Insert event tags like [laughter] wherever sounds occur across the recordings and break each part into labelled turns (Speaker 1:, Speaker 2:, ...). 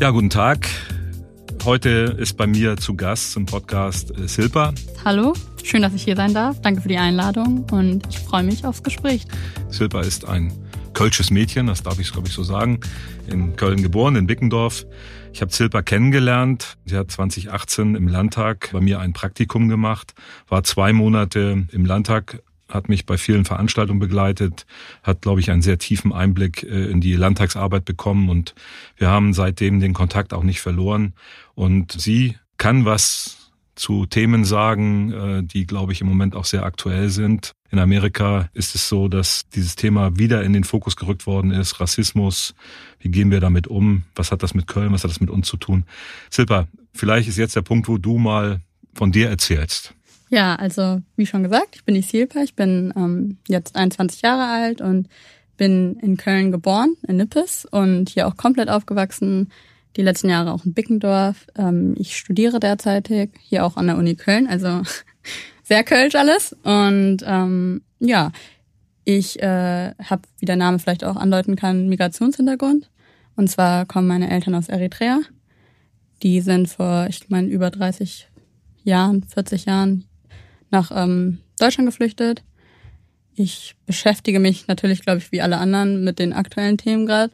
Speaker 1: Ja, guten Tag. Heute ist bei mir zu Gast zum Podcast äh, Silpa.
Speaker 2: Hallo, schön, dass ich hier sein darf. Danke für die Einladung und ich freue mich aufs Gespräch.
Speaker 1: Silpa ist ein kölsches Mädchen, das darf ich glaube ich so sagen, in Köln geboren, in Bickendorf. Ich habe Zilpa kennengelernt. Sie hat 2018 im Landtag bei mir ein Praktikum gemacht, war zwei Monate im Landtag hat mich bei vielen Veranstaltungen begleitet, hat, glaube ich, einen sehr tiefen Einblick äh, in die Landtagsarbeit bekommen und wir haben seitdem den Kontakt auch nicht verloren. Und sie kann was zu Themen sagen, äh, die, glaube ich, im Moment auch sehr aktuell sind. In Amerika ist es so, dass dieses Thema wieder in den Fokus gerückt worden ist. Rassismus. Wie gehen wir damit um? Was hat das mit Köln? Was hat das mit uns zu tun? Silpa, vielleicht ist jetzt der Punkt, wo du mal von dir erzählst.
Speaker 2: Ja, also wie schon gesagt, ich bin die Silpa. Ich bin ähm, jetzt 21 Jahre alt und bin in Köln geboren, in Nippes und hier auch komplett aufgewachsen die letzten Jahre auch in Bickendorf. Ähm, ich studiere derzeitig hier auch an der Uni Köln, also [laughs] sehr kölsch alles. Und ähm, ja, ich äh, habe, wie der Name vielleicht auch andeuten kann, Migrationshintergrund. Und zwar kommen meine Eltern aus Eritrea. Die sind vor, ich meine, über 30 Jahren, 40 Jahren nach ähm, Deutschland geflüchtet. Ich beschäftige mich natürlich, glaube ich, wie alle anderen mit den aktuellen Themen gerade.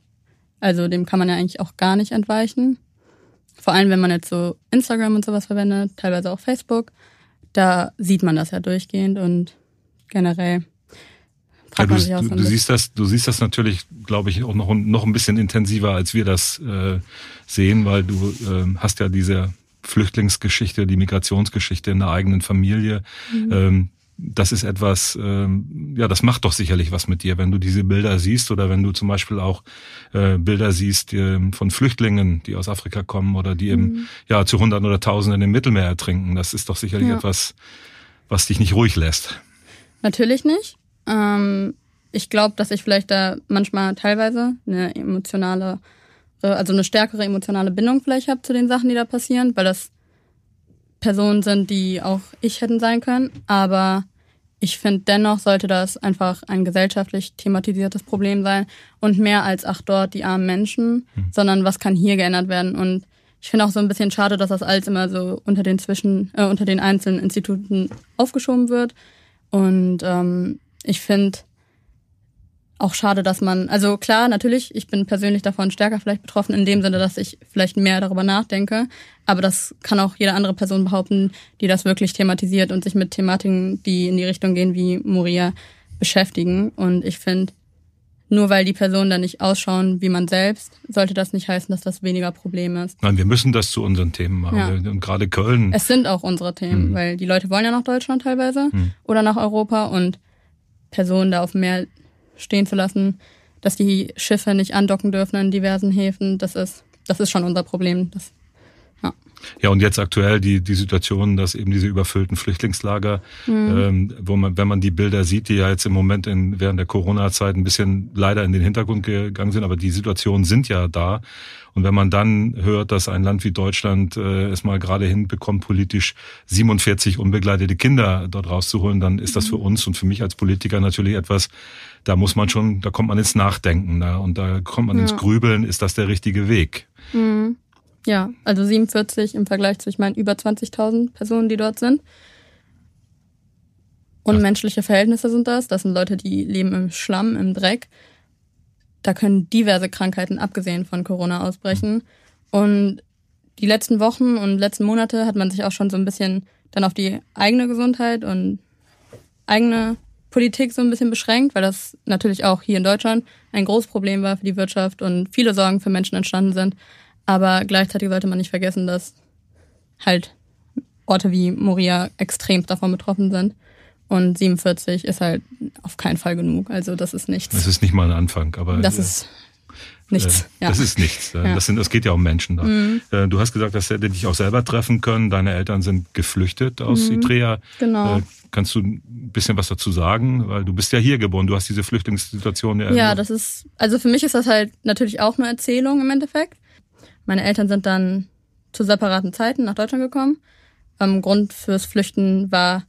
Speaker 2: Also dem kann man ja eigentlich auch gar nicht entweichen. Vor allem, wenn man jetzt so Instagram und sowas verwendet, teilweise auch Facebook, da sieht man das ja durchgehend und generell
Speaker 1: ja, du, du, du siehst das, du siehst das natürlich, glaube ich, auch noch, noch ein bisschen intensiver, als wir das äh, sehen, weil du äh, hast ja diese Flüchtlingsgeschichte, die Migrationsgeschichte in der eigenen Familie. Mhm. Ähm, das ist etwas, ähm, ja, das macht doch sicherlich was mit dir, wenn du diese Bilder siehst oder wenn du zum Beispiel auch äh, Bilder siehst äh, von Flüchtlingen, die aus Afrika kommen oder die mhm. eben ja zu Hunderten oder Tausenden im Mittelmeer ertrinken. Das ist doch sicherlich ja. etwas, was dich nicht ruhig lässt.
Speaker 2: Natürlich nicht. Ähm, ich glaube, dass ich vielleicht da manchmal teilweise eine emotionale, also eine stärkere emotionale Bindung vielleicht habe zu den Sachen, die da passieren, weil das Personen sind, die auch ich hätten sein können. Aber ich finde dennoch sollte das einfach ein gesellschaftlich thematisiertes Problem sein und mehr als ach dort die armen Menschen, mhm. sondern was kann hier geändert werden. Und ich finde auch so ein bisschen schade, dass das alles immer so unter den zwischen äh, unter den einzelnen Instituten aufgeschoben wird. Und ähm, ich finde auch schade, dass man, also klar, natürlich, ich bin persönlich davon stärker vielleicht betroffen, in dem Sinne, dass ich vielleicht mehr darüber nachdenke. Aber das kann auch jede andere Person behaupten, die das wirklich thematisiert und sich mit Thematiken, die in die Richtung gehen wie Moria, beschäftigen. Und ich finde, nur weil die Personen dann nicht ausschauen wie man selbst, sollte das nicht heißen, dass das weniger Problem ist.
Speaker 1: Nein, wir müssen das zu unseren Themen machen. Ja. Und gerade Köln.
Speaker 2: Es sind auch unsere Themen, mhm. weil die Leute wollen ja nach Deutschland teilweise mhm. oder nach Europa und Personen da auf mehr stehen zu lassen, dass die Schiffe nicht andocken dürfen in diversen Häfen. Das ist, das ist schon unser Problem. Das,
Speaker 1: ja. ja, und jetzt aktuell die, die Situation, dass eben diese überfüllten Flüchtlingslager, mhm. ähm, wo man, wenn man die Bilder sieht, die ja jetzt im Moment in, während der Corona-Zeit ein bisschen leider in den Hintergrund gegangen sind, aber die Situationen sind ja da. Und wenn man dann hört, dass ein Land wie Deutschland äh, es mal gerade hinbekommt, politisch 47 unbegleitete Kinder dort rauszuholen, dann ist das für mhm. uns und für mich als Politiker natürlich etwas, da muss man schon, da kommt man ins Nachdenken da, und da kommt man ja. ins Grübeln, ist das der richtige Weg?
Speaker 2: Mhm. Ja, also 47 im Vergleich zu, ich meine, über 20.000 Personen, die dort sind. Unmenschliche Verhältnisse sind das. Das sind Leute, die leben im Schlamm, im Dreck da können diverse Krankheiten abgesehen von Corona ausbrechen. Und die letzten Wochen und letzten Monate hat man sich auch schon so ein bisschen dann auf die eigene Gesundheit und eigene Politik so ein bisschen beschränkt, weil das natürlich auch hier in Deutschland ein großes Problem war für die Wirtschaft und viele Sorgen für Menschen entstanden sind. Aber gleichzeitig sollte man nicht vergessen, dass halt Orte wie Moria extrem davon betroffen sind. Und 47 ist halt auf keinen Fall genug. Also das ist nichts.
Speaker 1: Das ist nicht mal ein Anfang, aber.
Speaker 2: Das ist nichts.
Speaker 1: Äh, ja. Das ist nichts. Ja. Das, sind, das geht ja um Menschen da. Mhm. Äh, du hast gesagt, dass hätte dich auch selber treffen können. Deine Eltern sind geflüchtet aus mhm. Eritrea.
Speaker 2: Genau. Äh,
Speaker 1: kannst du ein bisschen was dazu sagen? Weil du bist ja hier geboren. Du hast diese Flüchtlingssituation
Speaker 2: ja. Ja, das ist, also für mich ist das halt natürlich auch eine Erzählung im Endeffekt. Meine Eltern sind dann zu separaten Zeiten nach Deutschland gekommen. Ähm, Grund fürs Flüchten war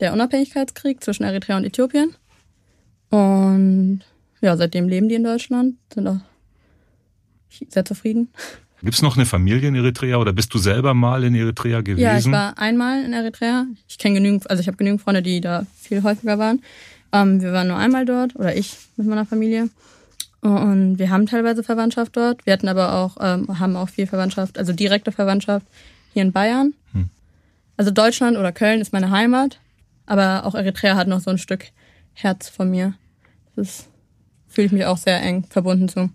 Speaker 2: der Unabhängigkeitskrieg zwischen Eritrea und Äthiopien. Und ja, seitdem leben die in Deutschland, sind auch sehr zufrieden.
Speaker 1: Gibt es noch eine Familie in Eritrea oder bist du selber mal in Eritrea gewesen?
Speaker 2: Ja, ich war einmal in Eritrea. Ich kenne genügend, also ich habe genügend Freunde, die da viel häufiger waren. Ähm, wir waren nur einmal dort oder ich mit meiner Familie. Und wir haben teilweise Verwandtschaft dort. Wir hatten aber auch, ähm, haben auch viel Verwandtschaft, also direkte Verwandtschaft hier in Bayern. Hm. Also Deutschland oder Köln ist meine Heimat, aber auch Eritrea hat noch so ein Stück Herz von mir. Das fühle ich mich auch sehr eng verbunden zu.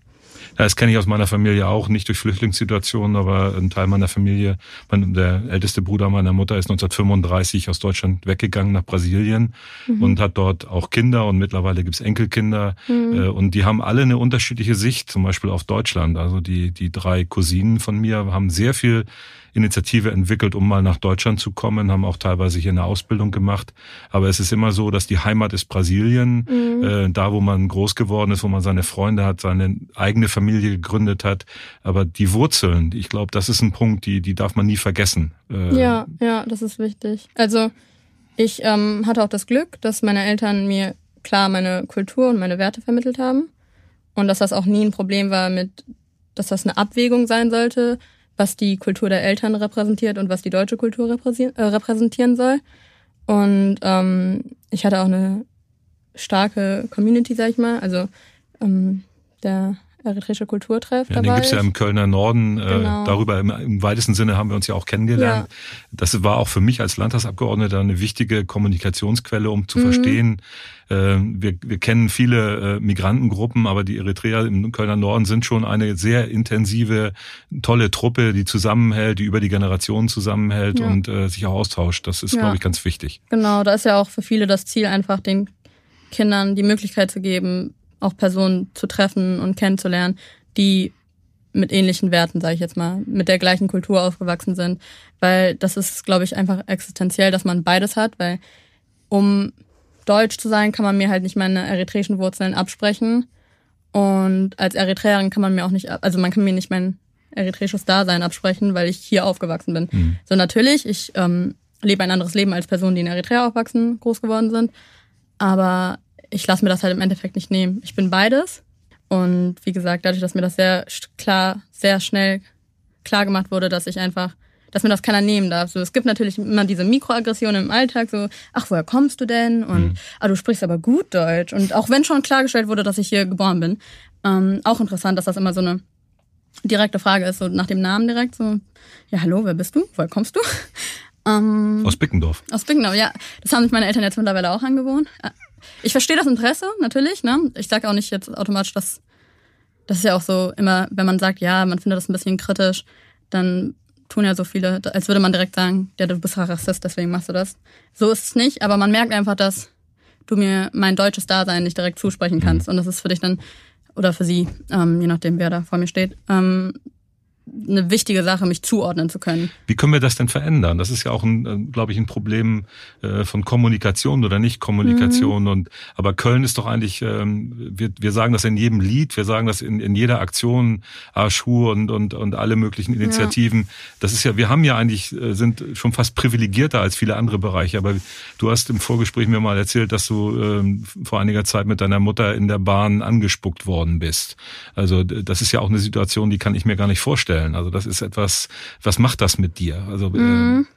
Speaker 1: Das kenne ich aus meiner Familie auch, nicht durch Flüchtlingssituationen, aber ein Teil meiner Familie, mein, der älteste Bruder meiner Mutter ist 1935 aus Deutschland weggegangen nach Brasilien mhm. und hat dort auch Kinder und mittlerweile gibt's Enkelkinder mhm. Äh, und die haben alle eine unterschiedliche Sicht, zum Beispiel auf Deutschland. Also die, die drei Cousinen von mir haben sehr viel Initiative entwickelt, um mal nach Deutschland zu kommen, haben auch teilweise hier eine Ausbildung gemacht. Aber es ist immer so, dass die Heimat ist Brasilien, mhm. äh, da wo man groß geworden ist, wo man seine Freunde hat, seine eigene Familie gegründet hat. Aber die Wurzeln, ich glaube, das ist ein Punkt, die, die darf man nie vergessen.
Speaker 2: Äh, ja, ja, das ist wichtig. Also ich ähm, hatte auch das Glück, dass meine Eltern mir klar meine Kultur und meine Werte vermittelt haben. Und dass das auch nie ein Problem war mit, dass das eine Abwägung sein sollte, was die Kultur der Eltern repräsentiert und was die deutsche Kultur äh, repräsentieren soll. Und ähm, ich hatte auch eine starke Community, sag ich mal. Also ähm, der eritreische Kulturtreff.
Speaker 1: Ja, den gibt's ja im Kölner Norden. Äh, genau. Äh, darüber im, im, weitesten Sinne haben wir uns ja auch kennengelernt. Ja. Das war auch für mich als Landtagsabgeordneter eine wichtige Kommunikationsquelle, um zu mhm. verstehen. Äh, wir, wir kennen viele äh, Migrantengruppen, aber die Eritreer im Kölner Norden sind schon eine sehr intensive, tolle Truppe, die zusammenhält, die über die Generationen zusammenhält ja. und äh, sich auch austauscht. Das ist, ja. glaube ich, ganz wichtig.
Speaker 2: Genau, da ist ja auch für viele das Ziel, einfach den Kindern die Möglichkeit zu geben, auch Personen zu treffen und kennenzulernen, die mit ähnlichen Werten, sage ich jetzt mal, mit der gleichen Kultur aufgewachsen sind. Weil das ist, glaube ich, einfach existenziell, dass man beides hat, weil um deutsch zu sein, kann man mir halt nicht meine eritreischen Wurzeln absprechen. Und als Eritreerin kann man mir auch nicht, also man kann mir nicht mein eritreisches Dasein absprechen, weil ich hier aufgewachsen bin. Mhm. So natürlich, ich ähm, lebe ein anderes Leben als Personen, die in Eritrea aufwachsen, groß geworden sind. Aber ich lasse mir das halt im Endeffekt nicht nehmen. Ich bin beides. Und wie gesagt, dadurch, dass mir das sehr klar, sehr schnell klar gemacht wurde, dass ich einfach, dass mir das keiner nehmen darf. So, es gibt natürlich immer diese Mikroaggressionen im Alltag, so, ach, woher kommst du denn? Und mhm. ah, du sprichst aber gut Deutsch. Und auch wenn schon klargestellt wurde, dass ich hier geboren bin, ähm, auch interessant, dass das immer so eine direkte Frage ist, so nach dem Namen direkt, so, ja, hallo, wer bist du? Woher kommst du? [laughs]
Speaker 1: Ähm, aus Bickendorf.
Speaker 2: Aus Bickendorf, ja. Das haben sich meine Eltern jetzt mittlerweile auch angewohnt. Ich verstehe das Interesse, natürlich. Ne? Ich sage auch nicht jetzt automatisch, dass das ist ja auch so immer, wenn man sagt, ja, man findet das ein bisschen kritisch, dann tun ja so viele, als würde man direkt sagen, ja, du bist Rassist, deswegen machst du das. So ist es nicht, aber man merkt einfach, dass du mir mein deutsches Dasein nicht direkt zusprechen kannst. Mhm. Und das ist für dich dann, oder für sie, ähm, je nachdem, wer da vor mir steht, ähm, eine wichtige Sache, mich zuordnen zu können.
Speaker 1: Wie können wir das denn verändern? Das ist ja auch, ein, äh, glaube ich, ein Problem äh, von Kommunikation oder Nicht-Kommunikation. Mhm. Und aber Köln ist doch eigentlich, ähm, wir, wir sagen das in jedem Lied, wir sagen das in, in jeder Aktion, Aschur und, und, und alle möglichen Initiativen. Ja. Das ist ja, wir haben ja eigentlich, äh, sind schon fast privilegierter als viele andere Bereiche. Aber du hast im Vorgespräch mir mal erzählt, dass du ähm, vor einiger Zeit mit deiner Mutter in der Bahn angespuckt worden bist. Also das ist ja auch eine Situation, die kann ich mir gar nicht vorstellen vorstellen. Also das ist etwas, was macht das mit dir? Also
Speaker 2: mhm.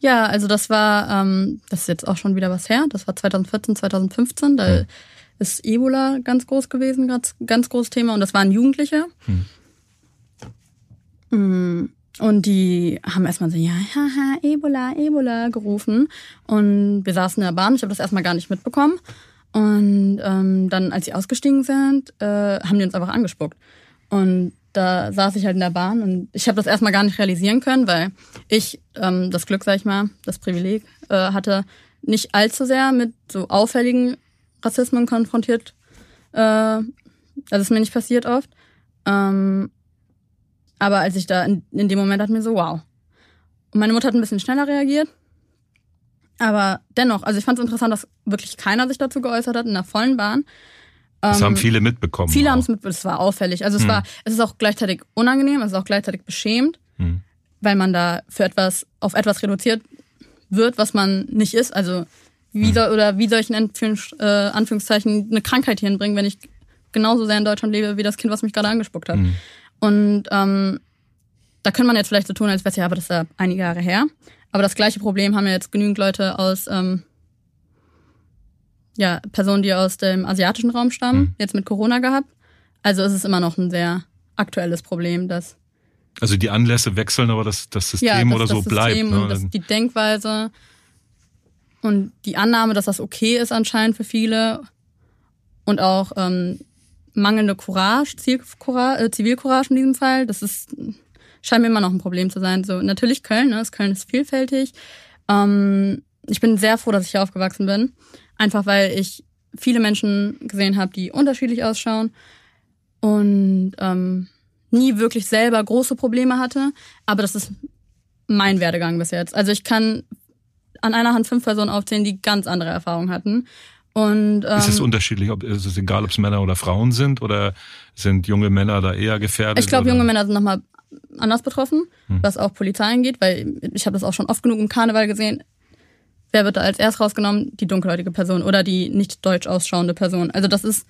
Speaker 2: ja, also das war, ähm, das ist jetzt auch schon wieder was her. Das war 2014, 2015. Da mhm. ist Ebola ganz groß gewesen, ganz, ganz großes Thema. Und das waren Jugendliche. Mhm. mhm. Und die haben erstmal so, ja, haha, Ebola, Ebola gerufen. Und wir saßen in der Bahn. Ich habe das erstmal gar nicht mitbekommen. Und ähm, dann, als sie ausgestiegen sind, äh, haben die uns einfach angespuckt. Und da saß ich halt in der Bahn und ich habe das erstmal gar nicht realisieren können, weil ich ähm, das Glück, sag ich mal, das Privileg äh, hatte, nicht allzu sehr mit so auffälligen Rassismen konfrontiert. Äh, also ist mir nicht passiert oft. Ähm, aber als ich da in, in dem Moment dachte mir so, wow. Und meine Mutter hat ein bisschen schneller reagiert. Aber dennoch, also ich fand es interessant, dass wirklich keiner sich dazu geäußert hat in der vollen Bahn.
Speaker 1: Das ähm, haben viele mitbekommen.
Speaker 2: Viele haben es mitbekommen. Es war auffällig. Also es hm. war, es ist auch gleichzeitig unangenehm, es ist auch gleichzeitig beschämend, hm. weil man da für etwas, auf etwas reduziert wird, was man nicht ist. Also wie hm. soll, oder wie soll ich in Anführungs, äh, Anführungszeichen eine Krankheit hier hinbringen, wenn ich genauso sehr in Deutschland lebe wie das Kind, was mich gerade angespuckt hat. Hm. Und ähm, da könnte man jetzt vielleicht so tun, als wäre es ja, aber das ist ja einige Jahre her. Aber das gleiche Problem haben ja jetzt genügend Leute aus, ähm, ja, Personen, die aus dem asiatischen Raum stammen, mhm. jetzt mit Corona gehabt. Also ist es immer noch ein sehr aktuelles Problem, dass.
Speaker 1: Also die Anlässe wechseln, aber das, das System ja, das, oder so das bleibt. System
Speaker 2: ne? das, die Denkweise und die Annahme, dass das okay ist anscheinend für viele und auch ähm, mangelnde Courage, Zivilcourage, äh, Zivilcourage in diesem Fall, das ist scheint mir immer noch ein Problem zu sein. So natürlich Köln, ne? Köln ist vielfältig. Ähm, ich bin sehr froh, dass ich hier aufgewachsen bin, einfach weil ich viele Menschen gesehen habe, die unterschiedlich ausschauen und ähm, nie wirklich selber große Probleme hatte. Aber das ist mein Werdegang bis jetzt. Also ich kann an einer Hand fünf Personen aufzählen, die ganz andere Erfahrungen hatten. Und, ähm,
Speaker 1: ist es unterschiedlich, ob ist es egal, ob es Männer oder Frauen sind oder sind junge Männer da eher gefährdet?
Speaker 2: Ich glaube, junge Männer sind nochmal anders betroffen, hm. was auch Polizei angeht, weil ich habe das auch schon oft genug im Karneval gesehen. Wer wird da als erst rausgenommen? Die dunkelhäutige Person oder die nicht deutsch ausschauende Person. Also das ist,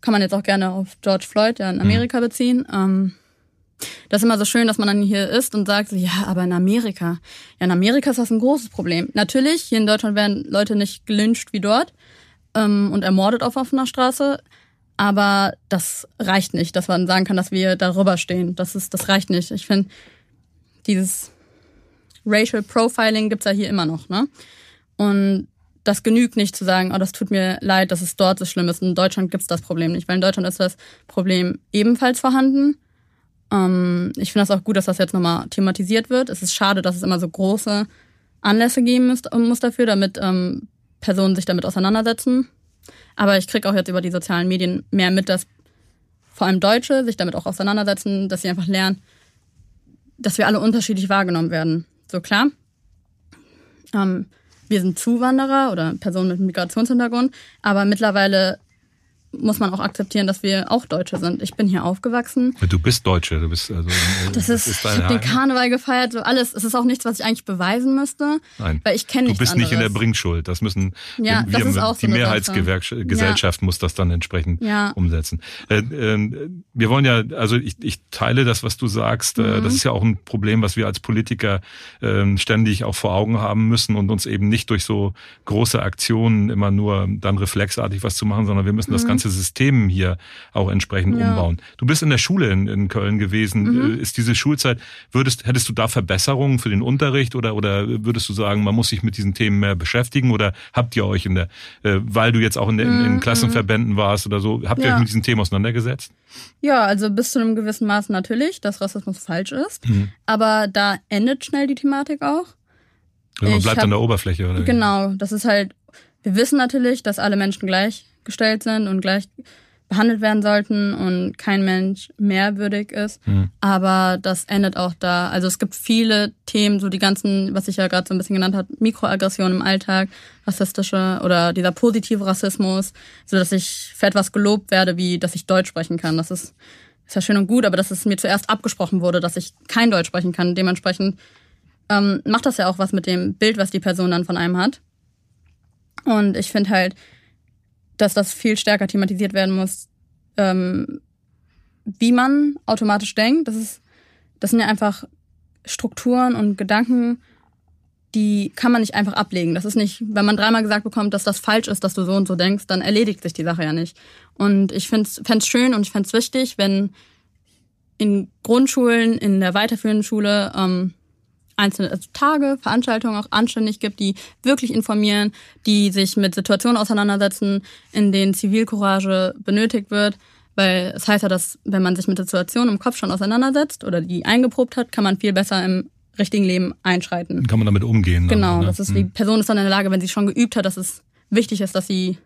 Speaker 2: kann man jetzt auch gerne auf George Floyd, ja in hm. Amerika hm. beziehen. Ähm, das ist immer so schön, dass man dann hier ist und sagt, ja, aber in Amerika. Ja, in Amerika ist das ein großes Problem. Natürlich, hier in Deutschland werden Leute nicht gelyncht wie dort ähm, und ermordet auf offener Straße. Aber das reicht nicht, dass man sagen kann, dass wir darüber stehen. Das ist, das reicht nicht. Ich finde, dieses Racial Profiling gibt's ja hier immer noch, ne? Und das genügt nicht zu sagen, oh, das tut mir leid, dass es dort so schlimm ist. In Deutschland gibt's das Problem nicht, weil in Deutschland ist das Problem ebenfalls vorhanden. Ähm, ich finde das auch gut, dass das jetzt nochmal thematisiert wird. Es ist schade, dass es immer so große Anlässe geben muss, muss dafür, damit ähm, Personen sich damit auseinandersetzen. Aber ich kriege auch jetzt über die sozialen Medien mehr mit, dass vor allem Deutsche sich damit auch auseinandersetzen, dass sie einfach lernen, dass wir alle unterschiedlich wahrgenommen werden. So klar. Ähm, wir sind Zuwanderer oder Personen mit Migrationshintergrund, aber mittlerweile muss man auch akzeptieren, dass wir auch Deutsche sind. Ich bin hier aufgewachsen.
Speaker 1: Du bist Deutsche, du bist also.
Speaker 2: Das ist, ist ich habe den Karneval gefeiert, so alles. Es ist auch nichts, was ich eigentlich beweisen müsste, Nein. weil ich kenne
Speaker 1: Du bist
Speaker 2: anderes.
Speaker 1: nicht in der Bringschuld. Das müssen
Speaker 2: ja, wir, das auch
Speaker 1: die so Mehrheitsgesellschaft ja. muss das dann entsprechend ja. umsetzen. Äh, äh, wir wollen ja, also ich, ich teile das, was du sagst. Äh, mhm. Das ist ja auch ein Problem, was wir als Politiker äh, ständig auch vor Augen haben müssen und uns eben nicht durch so große Aktionen immer nur dann reflexartig was zu machen, sondern wir müssen mhm. das ganze ganze System hier auch entsprechend ja. umbauen. Du bist in der Schule in, in Köln gewesen. Mhm. Äh, ist diese Schulzeit, würdest, hättest du da Verbesserungen für den Unterricht oder, oder würdest du sagen, man muss sich mit diesen Themen mehr beschäftigen oder habt ihr euch in der, äh, weil du jetzt auch in, der, in, in mhm. Klassenverbänden warst oder so, habt ihr euch mit diesen Themen auseinandergesetzt?
Speaker 2: Ja, also bis zu einem gewissen Maß natürlich, dass Rassismus falsch ist. Mhm. Aber da endet schnell die Thematik auch.
Speaker 1: Also man bleibt hab, an der Oberfläche, oder?
Speaker 2: Genau, das ist halt, wir wissen natürlich, dass alle Menschen gleich gestellt sind und gleich behandelt werden sollten und kein Mensch mehrwürdig ist. Mhm. Aber das endet auch da. Also es gibt viele Themen, so die ganzen, was ich ja gerade so ein bisschen genannt habe, Mikroaggression im Alltag, rassistische oder dieser positive Rassismus, so dass ich für etwas gelobt werde, wie dass ich Deutsch sprechen kann. Das ist, ist ja schön und gut, aber dass es mir zuerst abgesprochen wurde, dass ich kein Deutsch sprechen kann. Dementsprechend ähm, macht das ja auch was mit dem Bild, was die Person dann von einem hat. Und ich finde halt, dass das viel stärker thematisiert werden muss, ähm, wie man automatisch denkt. Das ist, das sind ja einfach Strukturen und Gedanken, die kann man nicht einfach ablegen. Das ist nicht, wenn man dreimal gesagt bekommt, dass das falsch ist, dass du so und so denkst, dann erledigt sich die Sache ja nicht. Und ich fände es schön und ich fände es wichtig, wenn in Grundschulen, in der weiterführenden Schule ähm, einzelne also Tage, Veranstaltungen auch anständig gibt, die wirklich informieren, die sich mit Situationen auseinandersetzen, in denen Zivilcourage benötigt wird. Weil es heißt ja, dass wenn man sich mit Situationen im Kopf schon auseinandersetzt oder die eingeprobt hat, kann man viel besser im richtigen Leben einschreiten.
Speaker 1: Kann man damit umgehen.
Speaker 2: Genau, ne? das ist, die hm. Person ist dann in der Lage, wenn sie schon geübt hat, dass es wichtig ist, dass sie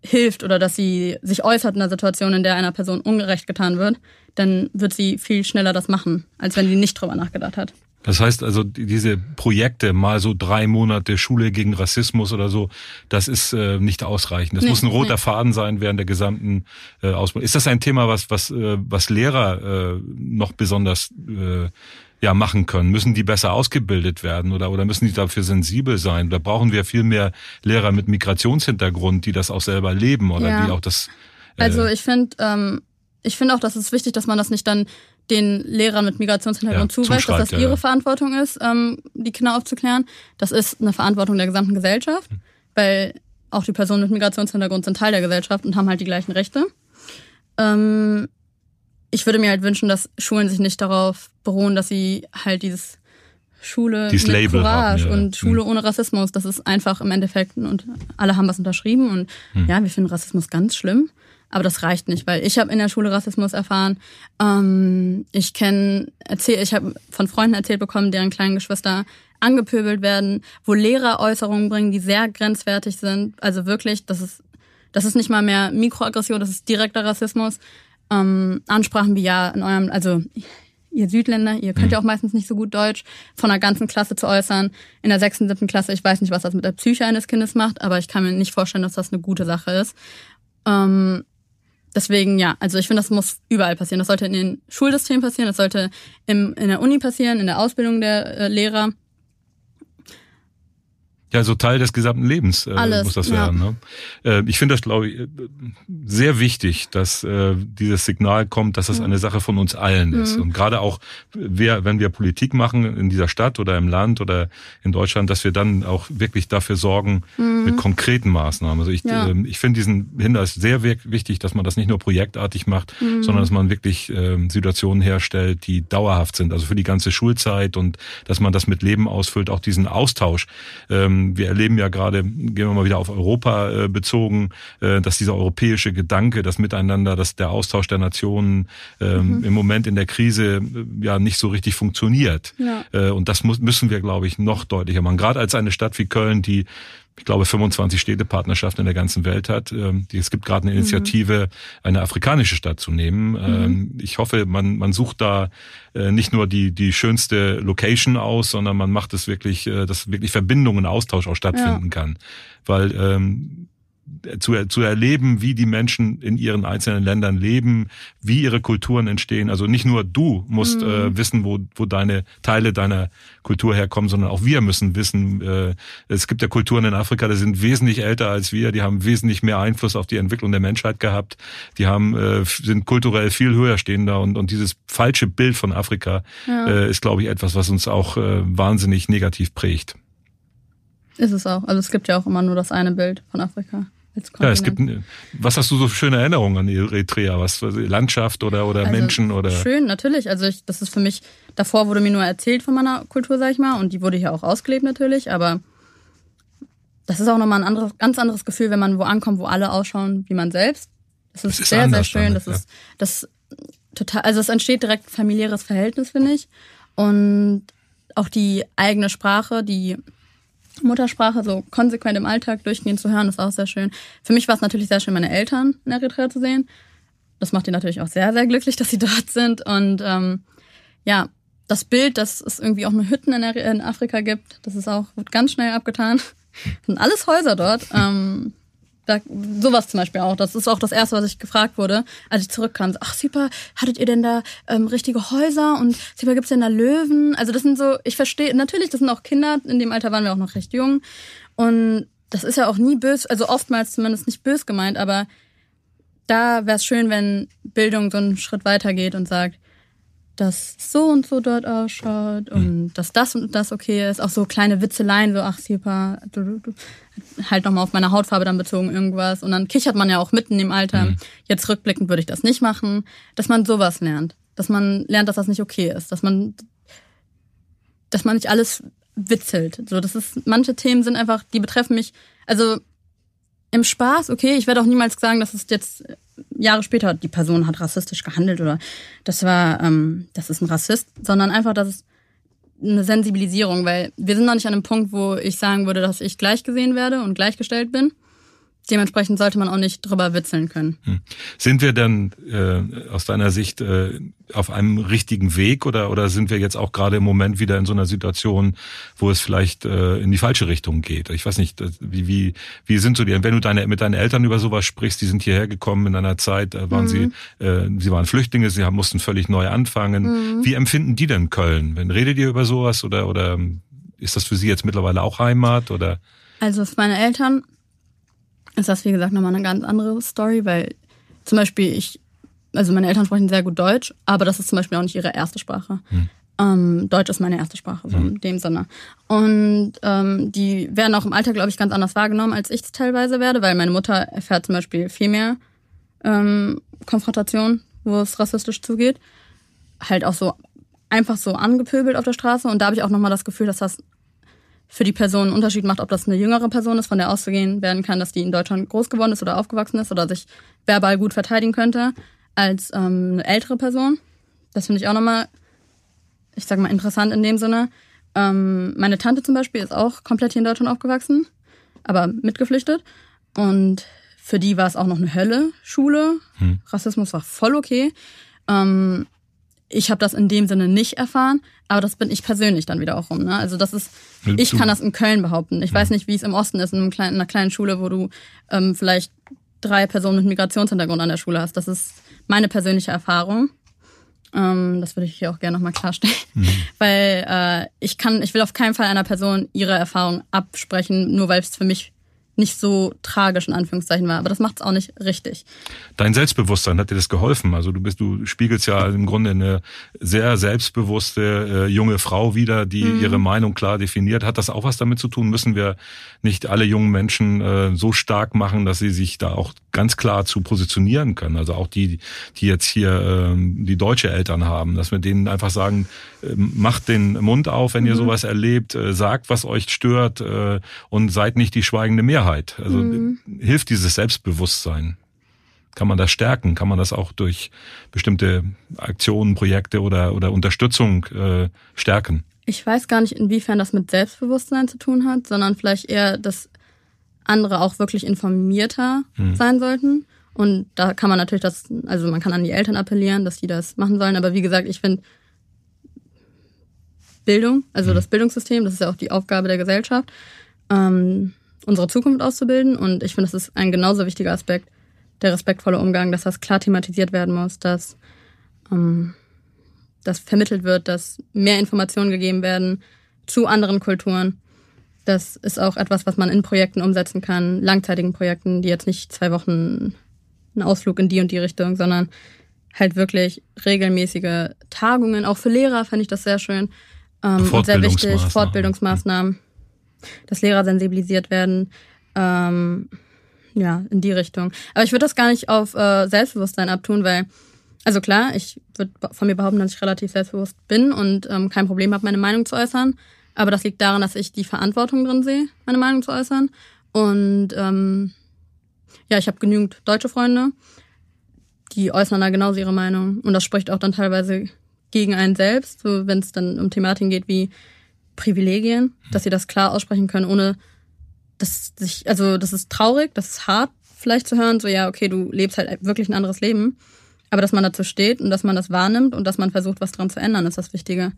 Speaker 2: hilft oder dass sie sich äußert in einer Situation, in der einer Person ungerecht getan wird, dann wird sie viel schneller das machen, als wenn sie nicht drüber nachgedacht hat.
Speaker 1: Das heißt also, diese Projekte, mal so drei Monate Schule gegen Rassismus oder so, das ist äh, nicht ausreichend. Das nee, muss ein roter nee. Faden sein während der gesamten äh, Ausbildung. Ist das ein Thema, was, was, äh, was Lehrer äh, noch besonders äh, ja, machen können? Müssen die besser ausgebildet werden oder, oder müssen die dafür sensibel sein? Da brauchen wir viel mehr Lehrer mit Migrationshintergrund, die das auch selber leben oder ja. die auch das.
Speaker 2: Äh also ich finde, ähm, ich finde auch, dass es wichtig, dass man das nicht dann den Lehrern mit Migrationshintergrund ja, zuweist, dass das ihre ja. Verantwortung ist, ähm, die Kinder aufzuklären. Das ist eine Verantwortung der gesamten Gesellschaft, hm. weil auch die Personen mit Migrationshintergrund sind Teil der Gesellschaft und haben halt die gleichen Rechte. Ähm, ich würde mir halt wünschen, dass Schulen sich nicht darauf beruhen, dass sie halt dieses Schule
Speaker 1: dieses
Speaker 2: mit
Speaker 1: Label
Speaker 2: Courage
Speaker 1: haben, ja.
Speaker 2: und Schule mhm. ohne Rassismus, das ist einfach im Endeffekt und alle haben was unterschrieben und mhm. ja, wir finden Rassismus ganz schlimm. Aber das reicht nicht, weil ich habe in der Schule Rassismus erfahren. Ähm, ich kenne, erzähl, ich habe von Freunden erzählt bekommen, deren kleinen Geschwister angepöbelt werden, wo Lehrer Äußerungen bringen, die sehr grenzwertig sind. Also wirklich, das ist, das ist nicht mal mehr Mikroaggression, das ist direkter Rassismus. Ähm, Ansprachen wie ja in eurem, also ihr Südländer, ihr könnt ja mhm. auch meistens nicht so gut Deutsch, von einer ganzen Klasse zu äußern. In der sechsten, siebten Klasse, ich weiß nicht, was das mit der Psyche eines Kindes macht, aber ich kann mir nicht vorstellen, dass das eine gute Sache ist. Ähm, Deswegen, ja, also ich finde, das muss überall passieren. Das sollte in den Schulsystemen passieren, das sollte im, in der Uni passieren, in der Ausbildung der äh, Lehrer.
Speaker 1: Ja, so Teil des gesamten Lebens äh, Alles, muss das werden. Ja. Ne? Äh, ich finde das, glaube ich, sehr wichtig, dass äh, dieses Signal kommt, dass das mhm. eine Sache von uns allen ist. Mhm. Und gerade auch, wir, wenn wir Politik machen in dieser Stadt oder im Land oder in Deutschland, dass wir dann auch wirklich dafür sorgen mhm. mit konkreten Maßnahmen. Also ich, ja. äh, ich finde diesen Hinweis sehr wichtig, dass man das nicht nur projektartig macht, mhm. sondern dass man wirklich äh, Situationen herstellt, die dauerhaft sind, also für die ganze Schulzeit und dass man das mit Leben ausfüllt, auch diesen Austausch. Ähm, ähm, wir erleben ja gerade, gehen wir mal wieder auf Europa äh, bezogen, äh, dass dieser europäische Gedanke, das Miteinander, dass der Austausch der Nationen ähm, mhm. im Moment in der Krise äh, ja nicht so richtig funktioniert. Ja. und das müssen wir, glaube ich, noch deutlicher machen. Gerade als eine Stadt wie Köln, die ich glaube, 25 Städtepartnerschaften in der ganzen Welt hat. Ähm, es gibt gerade eine mhm. Initiative, eine afrikanische Stadt zu nehmen. Mhm. Ähm, ich hoffe, man, man sucht da äh, nicht nur die, die schönste Location aus, sondern man macht es wirklich, äh, dass wirklich Verbindungen, Austausch auch stattfinden ja. kann. Weil ähm, zu, zu erleben, wie die Menschen in ihren einzelnen Ländern leben, wie ihre Kulturen entstehen. Also nicht nur du musst mhm. äh, wissen, wo, wo deine Teile deiner Kultur herkommen, sondern auch wir müssen wissen. Äh, es gibt ja Kulturen in Afrika, die sind wesentlich älter als wir, die haben wesentlich mehr Einfluss auf die Entwicklung der Menschheit gehabt, die haben äh, sind kulturell viel höher stehender und, und dieses falsche Bild von Afrika ja. äh, ist, glaube ich, etwas, was uns auch äh, wahnsinnig negativ prägt.
Speaker 2: Ist es auch. Also es gibt ja auch immer nur das eine Bild von Afrika.
Speaker 1: Ja, es gibt, was hast du so für schöne Erinnerungen an Eritrea? Was, Landschaft oder, oder also Menschen oder?
Speaker 2: Schön, natürlich. Also ich, das ist für mich, davor wurde mir nur erzählt von meiner Kultur, sag ich mal, und die wurde hier auch ausgelebt natürlich, aber das ist auch nochmal ein anderes, ganz anderes Gefühl, wenn man wo ankommt, wo alle ausschauen wie man selbst. Das ist, ist sehr, sehr schön. Das ist, das total, also es entsteht direkt ein familiäres Verhältnis, finde ich. Und auch die eigene Sprache, die Muttersprache so konsequent im Alltag durchgehend zu hören, ist auch sehr schön. Für mich war es natürlich sehr schön, meine Eltern in Eritrea zu sehen. Das macht die natürlich auch sehr, sehr glücklich, dass sie [laughs] dort sind. Und ähm, ja, das Bild, dass es irgendwie auch nur Hütten in, in Afrika gibt, das ist auch wird ganz schnell abgetan. Das [laughs] sind alles Häuser dort. Ähm, da, sowas zum Beispiel auch. Das ist auch das Erste, was ich gefragt wurde, als ich zurückkam. ach, super, hattet ihr denn da ähm, richtige Häuser und super, gibt's denn da Löwen? Also das sind so, ich verstehe, natürlich, das sind auch Kinder, in dem Alter waren wir auch noch recht jung. Und das ist ja auch nie bös, also oftmals zumindest nicht bös gemeint, aber da wäre es schön, wenn Bildung so einen Schritt weiter geht und sagt, dass so und so dort ausschaut und mhm. dass das und das okay ist. Auch so kleine Witzeleien, so ach super, halt nochmal auf meine Hautfarbe dann bezogen irgendwas. Und dann kichert man ja auch mitten im Alter. Mhm. Jetzt rückblickend würde ich das nicht machen. Dass man sowas lernt. Dass man lernt, dass das nicht okay ist. Dass man, dass man nicht alles witzelt. So, das ist, manche Themen sind einfach, die betreffen mich, also im Spaß, okay, ich werde auch niemals sagen, dass es jetzt Jahre später, die Person hat rassistisch gehandelt oder das war, ähm, das ist ein Rassist, sondern einfach, dass es eine Sensibilisierung, weil wir sind noch nicht an einem Punkt, wo ich sagen würde, dass ich gleich gesehen werde und gleichgestellt bin. Dementsprechend sollte man auch nicht drüber witzeln können. Hm.
Speaker 1: Sind wir denn äh, aus deiner Sicht äh, auf einem richtigen Weg oder, oder sind wir jetzt auch gerade im Moment wieder in so einer Situation, wo es vielleicht äh, in die falsche Richtung geht? Ich weiß nicht, wie, wie, wie sind so die, wenn du deine, mit deinen Eltern über sowas sprichst, die sind hierher gekommen in einer Zeit, äh, waren mhm. sie, äh, sie waren Flüchtlinge, sie haben, mussten völlig neu anfangen. Mhm. Wie empfinden die denn Köln? Wenn redet ihr über sowas oder, oder ist das für sie jetzt mittlerweile auch Heimat oder?
Speaker 2: Also für meine Eltern ist das, wie gesagt, nochmal eine ganz andere Story, weil zum Beispiel ich also meine Eltern sprechen sehr gut Deutsch, aber das ist zum Beispiel auch nicht ihre erste Sprache. Hm. Ähm, Deutsch ist meine erste Sprache, so hm. in dem Sinne. Und ähm, die werden auch im Alter, glaube ich, ganz anders wahrgenommen, als ich es teilweise werde, weil meine Mutter erfährt zum Beispiel viel mehr ähm, Konfrontation, wo es rassistisch zugeht. Halt auch so einfach so angepöbelt auf der Straße. Und da habe ich auch nochmal das Gefühl, dass das für die Person einen Unterschied macht, ob das eine jüngere Person ist, von der auszugehen werden kann, dass die in Deutschland groß geworden ist oder aufgewachsen ist oder sich verbal gut verteidigen könnte, als ähm, eine ältere Person. Das finde ich auch nochmal, ich sag mal, interessant in dem Sinne. Ähm, meine Tante zum Beispiel ist auch komplett hier in Deutschland aufgewachsen, aber mitgeflüchtet. Und für die war es auch noch eine Hölle, Schule. Hm. Rassismus war voll okay. Ähm, ich habe das in dem Sinne nicht erfahren, aber das bin ich persönlich dann wieder auch rum. Ne? Also das ist, ich kann das in Köln behaupten. Ich weiß nicht, wie es im Osten ist, in, kleinen, in einer kleinen Schule, wo du ähm, vielleicht drei Personen mit Migrationshintergrund an der Schule hast. Das ist meine persönliche Erfahrung. Ähm, das würde ich hier auch gerne nochmal klarstellen. Mhm. [laughs] Weil äh, ich kann, ich will auf keinen Fall einer Person ihre Erfahrung absprechen, nur weil es für mich nicht so tragisch in Anführungszeichen war. Aber das macht es auch nicht richtig.
Speaker 1: Dein Selbstbewusstsein hat dir das geholfen? Also du bist, du spiegelst ja im Grunde eine sehr selbstbewusste äh, junge Frau wieder, die mhm. ihre Meinung klar definiert. Hat das auch was damit zu tun? Müssen wir nicht alle jungen Menschen äh, so stark machen, dass sie sich da auch ganz klar zu positionieren können? Also auch die, die jetzt hier äh, die deutsche Eltern haben, dass wir denen einfach sagen, äh, macht den Mund auf, wenn ihr mhm. sowas erlebt, äh, sagt, was euch stört äh, und seid nicht die schweigende Mehrheit. Sicherheit. Also mhm. hilft dieses Selbstbewusstsein. Kann man das stärken? Kann man das auch durch bestimmte Aktionen, Projekte oder, oder Unterstützung äh, stärken?
Speaker 2: Ich weiß gar nicht, inwiefern das mit Selbstbewusstsein zu tun hat, sondern vielleicht eher, dass andere auch wirklich informierter mhm. sein sollten. Und da kann man natürlich das, also man kann an die Eltern appellieren, dass die das machen sollen. Aber wie gesagt, ich finde Bildung, also mhm. das Bildungssystem, das ist ja auch die Aufgabe der Gesellschaft, ähm, unsere Zukunft auszubilden. Und ich finde, das ist ein genauso wichtiger Aspekt, der respektvolle Umgang, dass das klar thematisiert werden muss, dass ähm, das vermittelt wird, dass mehr Informationen gegeben werden zu anderen Kulturen. Das ist auch etwas, was man in Projekten umsetzen kann, langzeitigen Projekten, die jetzt nicht zwei Wochen einen Ausflug in die und die Richtung, sondern halt wirklich regelmäßige Tagungen. Auch für Lehrer fände ich das sehr schön. Ähm, und sehr wichtig, Fortbildungsmaßnahmen dass Lehrer sensibilisiert werden. Ähm, ja, in die Richtung. Aber ich würde das gar nicht auf äh, Selbstbewusstsein abtun, weil, also klar, ich würde von mir behaupten, dass ich relativ selbstbewusst bin und ähm, kein Problem habe, meine Meinung zu äußern. Aber das liegt daran, dass ich die Verantwortung drin sehe, meine Meinung zu äußern. Und ähm, ja, ich habe genügend deutsche Freunde, die äußern da genauso ihre Meinung. Und das spricht auch dann teilweise gegen einen selbst, so wenn es dann um Thematiken geht wie Privilegien, dass sie das klar aussprechen können, ohne dass sich, also das ist traurig, das ist hart vielleicht zu hören, so ja, okay, du lebst halt wirklich ein anderes Leben, aber dass man dazu steht und dass man das wahrnimmt und dass man versucht, was dran zu ändern, ist das Wichtige.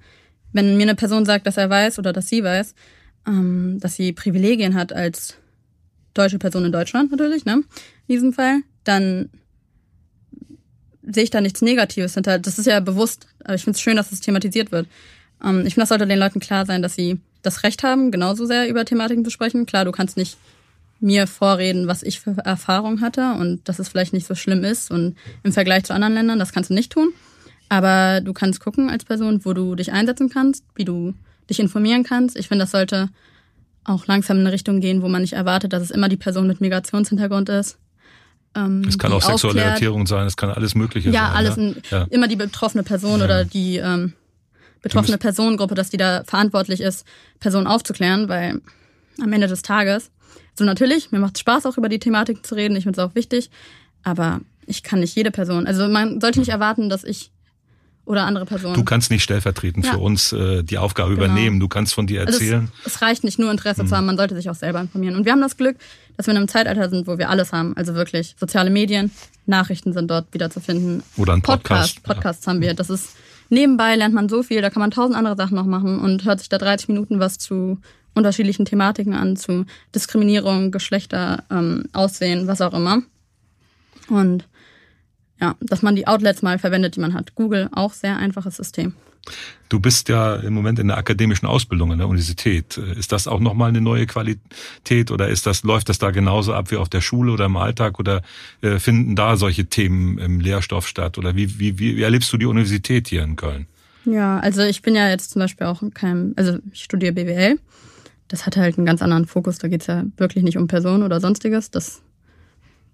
Speaker 2: Wenn mir eine Person sagt, dass er weiß oder dass sie weiß, ähm, dass sie Privilegien hat als deutsche Person in Deutschland natürlich, ne, in diesem Fall, dann sehe ich da nichts Negatives hinter. Das ist ja bewusst, aber ich finde es schön, dass es das thematisiert wird. Ähm, ich finde, das sollte den Leuten klar sein, dass sie das Recht haben, genauso sehr über Thematiken zu sprechen. Klar, du kannst nicht mir vorreden, was ich für Erfahrung hatte und dass es vielleicht nicht so schlimm ist und im Vergleich zu anderen Ländern, das kannst du nicht tun. Aber du kannst gucken als Person, wo du dich einsetzen kannst, wie du dich informieren kannst. Ich finde, das sollte auch langsam in eine Richtung gehen, wo man nicht erwartet, dass es immer die Person mit Migrationshintergrund ist.
Speaker 1: Ähm, es kann auch sexuelle Orientierung sein, es kann alles Mögliche
Speaker 2: ja,
Speaker 1: sein.
Speaker 2: Alles ja, alles. Immer die betroffene Person ja. oder die ähm, betroffene Personengruppe, dass die da verantwortlich ist, Personen aufzuklären, weil am Ende des Tages, so natürlich, mir macht es Spaß, auch über die Thematik zu reden, ich finde es auch wichtig, aber ich kann nicht jede Person, also man sollte nicht erwarten, dass ich oder andere Personen.
Speaker 1: Du kannst nicht stellvertretend ja. für uns äh, die Aufgabe genau. übernehmen. Du kannst von dir erzählen.
Speaker 2: Also es, es, reicht nicht nur Interesse mhm. zu haben, man sollte sich auch selber informieren. Und wir haben das Glück, dass wir in einem Zeitalter sind, wo wir alles haben. Also wirklich soziale Medien, Nachrichten sind dort wieder zu finden.
Speaker 1: Oder ein Podcast.
Speaker 2: Podcast Podcasts ja. haben wir. Das ist nebenbei lernt man so viel, da kann man tausend andere Sachen noch machen und hört sich da 30 Minuten was zu unterschiedlichen Thematiken an, zu Diskriminierung, Geschlechter, ähm, Aussehen, was auch immer. Und ja, dass man die Outlets mal verwendet, die man hat. Google auch sehr einfaches System.
Speaker 1: Du bist ja im Moment in der akademischen Ausbildung an der Universität. Ist das auch nochmal eine neue Qualität oder ist das, läuft das da genauso ab wie auf der Schule oder im Alltag oder äh, finden da solche Themen im Lehrstoff statt? Oder wie, wie, wie erlebst du die Universität hier in Köln?
Speaker 2: Ja, also ich bin ja jetzt zum Beispiel auch kein, also ich studiere BWL. Das hat halt einen ganz anderen Fokus. Da geht's ja wirklich nicht um Personen oder sonstiges. Das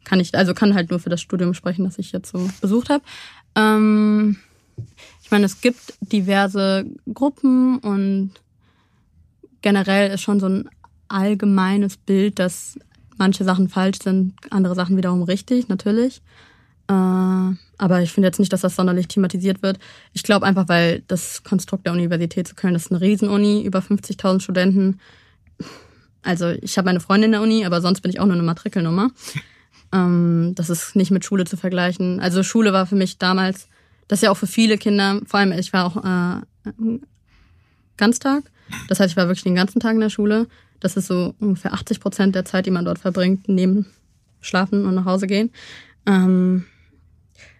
Speaker 2: kann ich, also kann halt nur für das Studium sprechen, das ich jetzt so besucht habe. Ähm, ich meine, es gibt diverse Gruppen und generell ist schon so ein allgemeines Bild, dass manche Sachen falsch sind, andere Sachen wiederum richtig, natürlich. Äh, aber ich finde jetzt nicht, dass das sonderlich thematisiert wird. Ich glaube einfach, weil das Konstrukt der Universität zu Köln das ist eine Riesenuni, über 50.000 Studenten. Also ich habe meine Freundin in der Uni, aber sonst bin ich auch nur eine Matrikelnummer. [laughs] Ähm, das ist nicht mit Schule zu vergleichen. Also Schule war für mich damals, das ist ja auch für viele Kinder, vor allem ich war auch äh, Ganztag. Das heißt, ich war wirklich den ganzen Tag in der Schule. Das ist so ungefähr 80 Prozent der Zeit, die man dort verbringt, neben Schlafen und nach Hause gehen. Ähm,